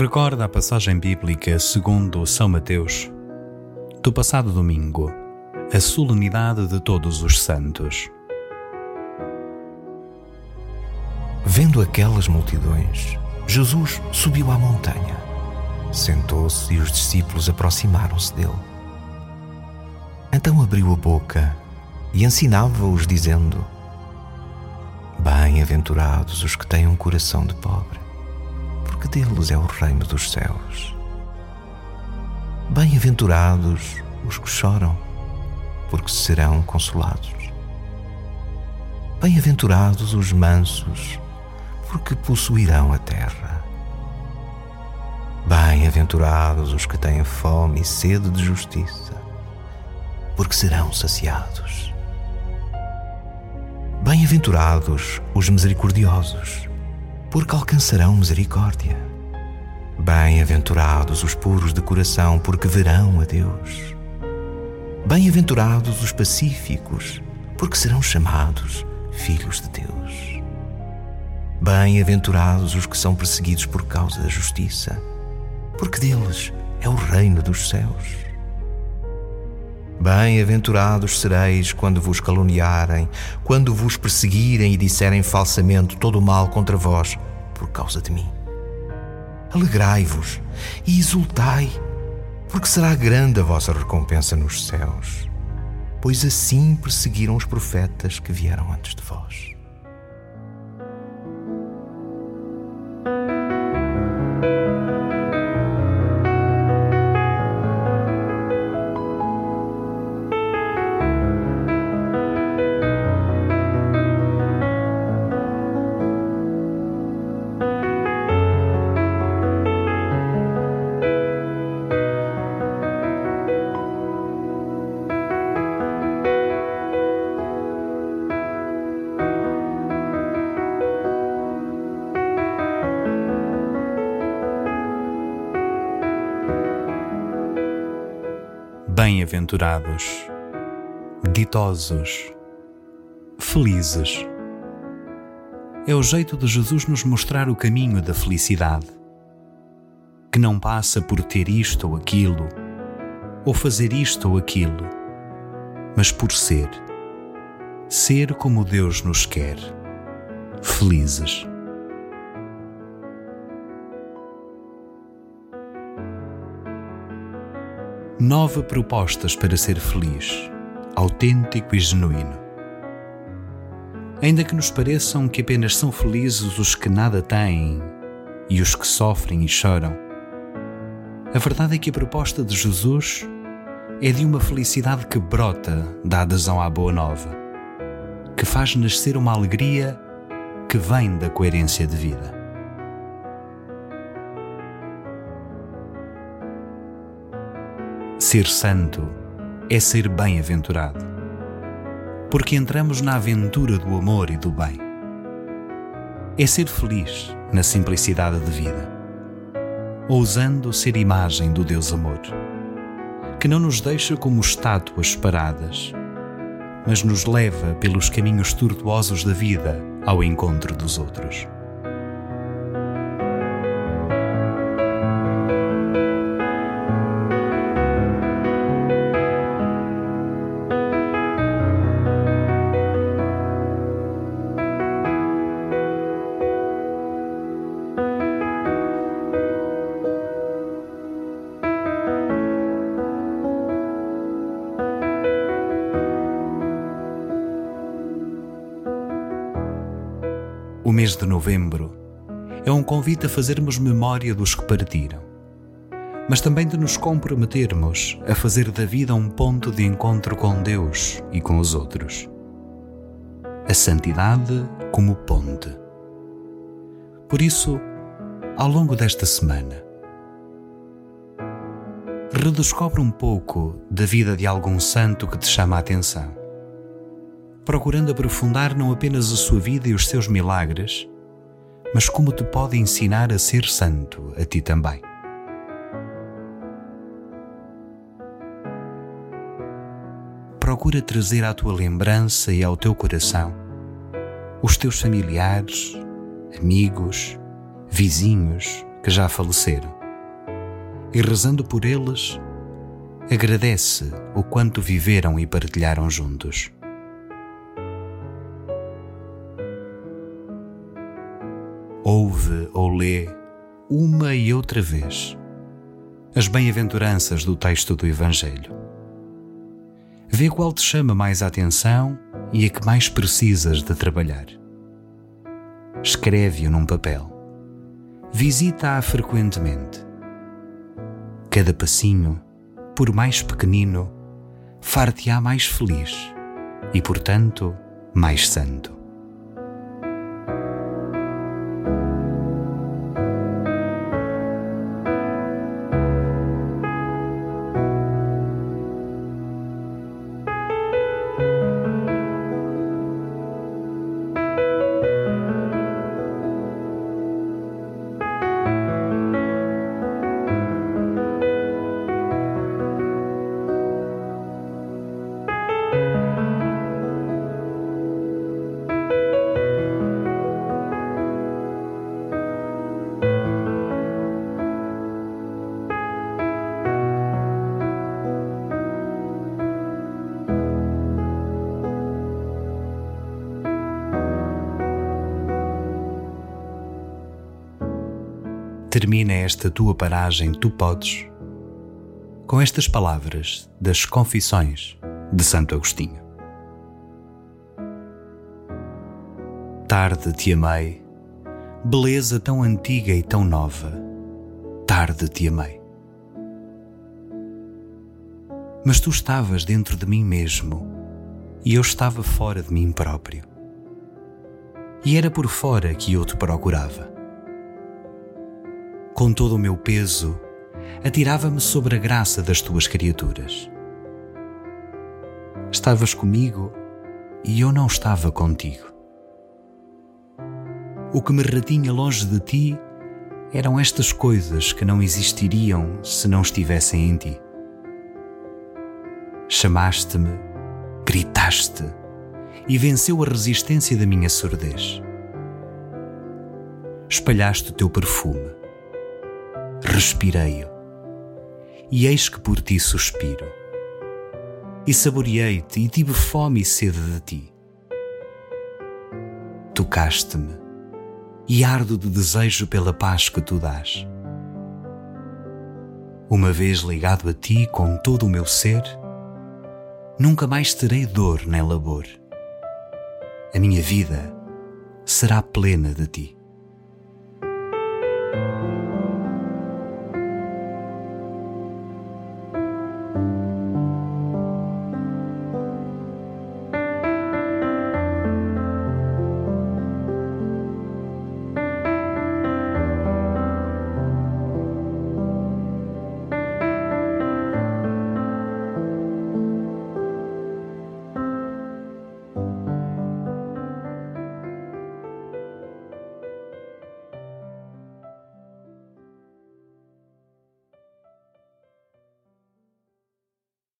Recorda a passagem bíblica segundo São Mateus, do passado domingo, a solenidade de todos os santos. Vendo aquelas multidões, Jesus subiu à montanha, sentou-se e os discípulos aproximaram-se dele. Então abriu a boca e ensinava-os, dizendo: Bem-aventurados os que têm um coração de pobre porque deles é o reino dos céus. Bem-aventurados os que choram, porque serão consolados. Bem-aventurados os mansos, porque possuirão a terra. Bem-aventurados os que têm fome e sede de justiça, porque serão saciados. Bem-aventurados os misericordiosos, porque alcançarão misericórdia. Bem-aventurados os puros de coração, porque verão a Deus. Bem-aventurados os pacíficos, porque serão chamados filhos de Deus. Bem-aventurados os que são perseguidos por causa da justiça, porque deles é o reino dos céus. Bem-aventurados sereis quando vos caluniarem, quando vos perseguirem e disserem falsamente todo o mal contra vós por causa de mim. Alegrai-vos e exultai, porque será grande a vossa recompensa nos céus, pois assim perseguiram os profetas que vieram antes de vós. Bem-aventurados, ditosos, felizes. É o jeito de Jesus nos mostrar o caminho da felicidade, que não passa por ter isto ou aquilo, ou fazer isto ou aquilo, mas por ser. Ser como Deus nos quer, felizes. Nove propostas para ser feliz, autêntico e genuíno. Ainda que nos pareçam que apenas são felizes os que nada têm e os que sofrem e choram, a verdade é que a proposta de Jesus é de uma felicidade que brota da adesão à Boa Nova, que faz nascer uma alegria que vem da coerência de vida. Ser santo é ser bem-aventurado, porque entramos na aventura do amor e do bem. É ser feliz na simplicidade de vida, ousando ser imagem do Deus Amor, que não nos deixa como estátuas paradas, mas nos leva pelos caminhos tortuosos da vida ao encontro dos outros. Mês de novembro é um convite a fazermos memória dos que partiram, mas também de nos comprometermos a fazer da vida um ponto de encontro com Deus e com os outros. A santidade como ponte. Por isso, ao longo desta semana, redescobre um pouco da vida de algum santo que te chama a atenção procurando aprofundar não apenas a sua vida e os seus milagres, mas como te pode ensinar a ser santo a ti também. Procura trazer à tua lembrança e ao teu coração os teus familiares, amigos, vizinhos, que já faleceram e, rezando por eles, agradece o quanto viveram e partilharam juntos. Ouve ou lê uma e outra vez as bem-aventuranças do texto do Evangelho. Vê qual te chama mais a atenção e a que mais precisas de trabalhar. Escreve-o num papel. Visita-a frequentemente. Cada passinho, por mais pequenino, far-te-á mais feliz e, portanto, mais santo. Termina esta tua paragem, tu podes, com estas palavras das Confissões de Santo Agostinho. Tarde te amei, beleza tão antiga e tão nova, tarde te amei. Mas tu estavas dentro de mim mesmo e eu estava fora de mim próprio. E era por fora que eu te procurava com todo o meu peso, atirava-me sobre a graça das tuas criaturas. Estavas comigo e eu não estava contigo. O que me retinha longe de ti eram estas coisas que não existiriam se não estivessem em ti. Chamaste-me, gritaste e venceu a resistência da minha surdez. Espalhaste o teu perfume respirei-o. E eis que por ti suspiro. E saboreei-te e tive fome e sede de ti. Tocaste-me e ardo de desejo pela paz que tu dás. Uma vez ligado a ti com todo o meu ser, nunca mais terei dor nem labor. A minha vida será plena de ti.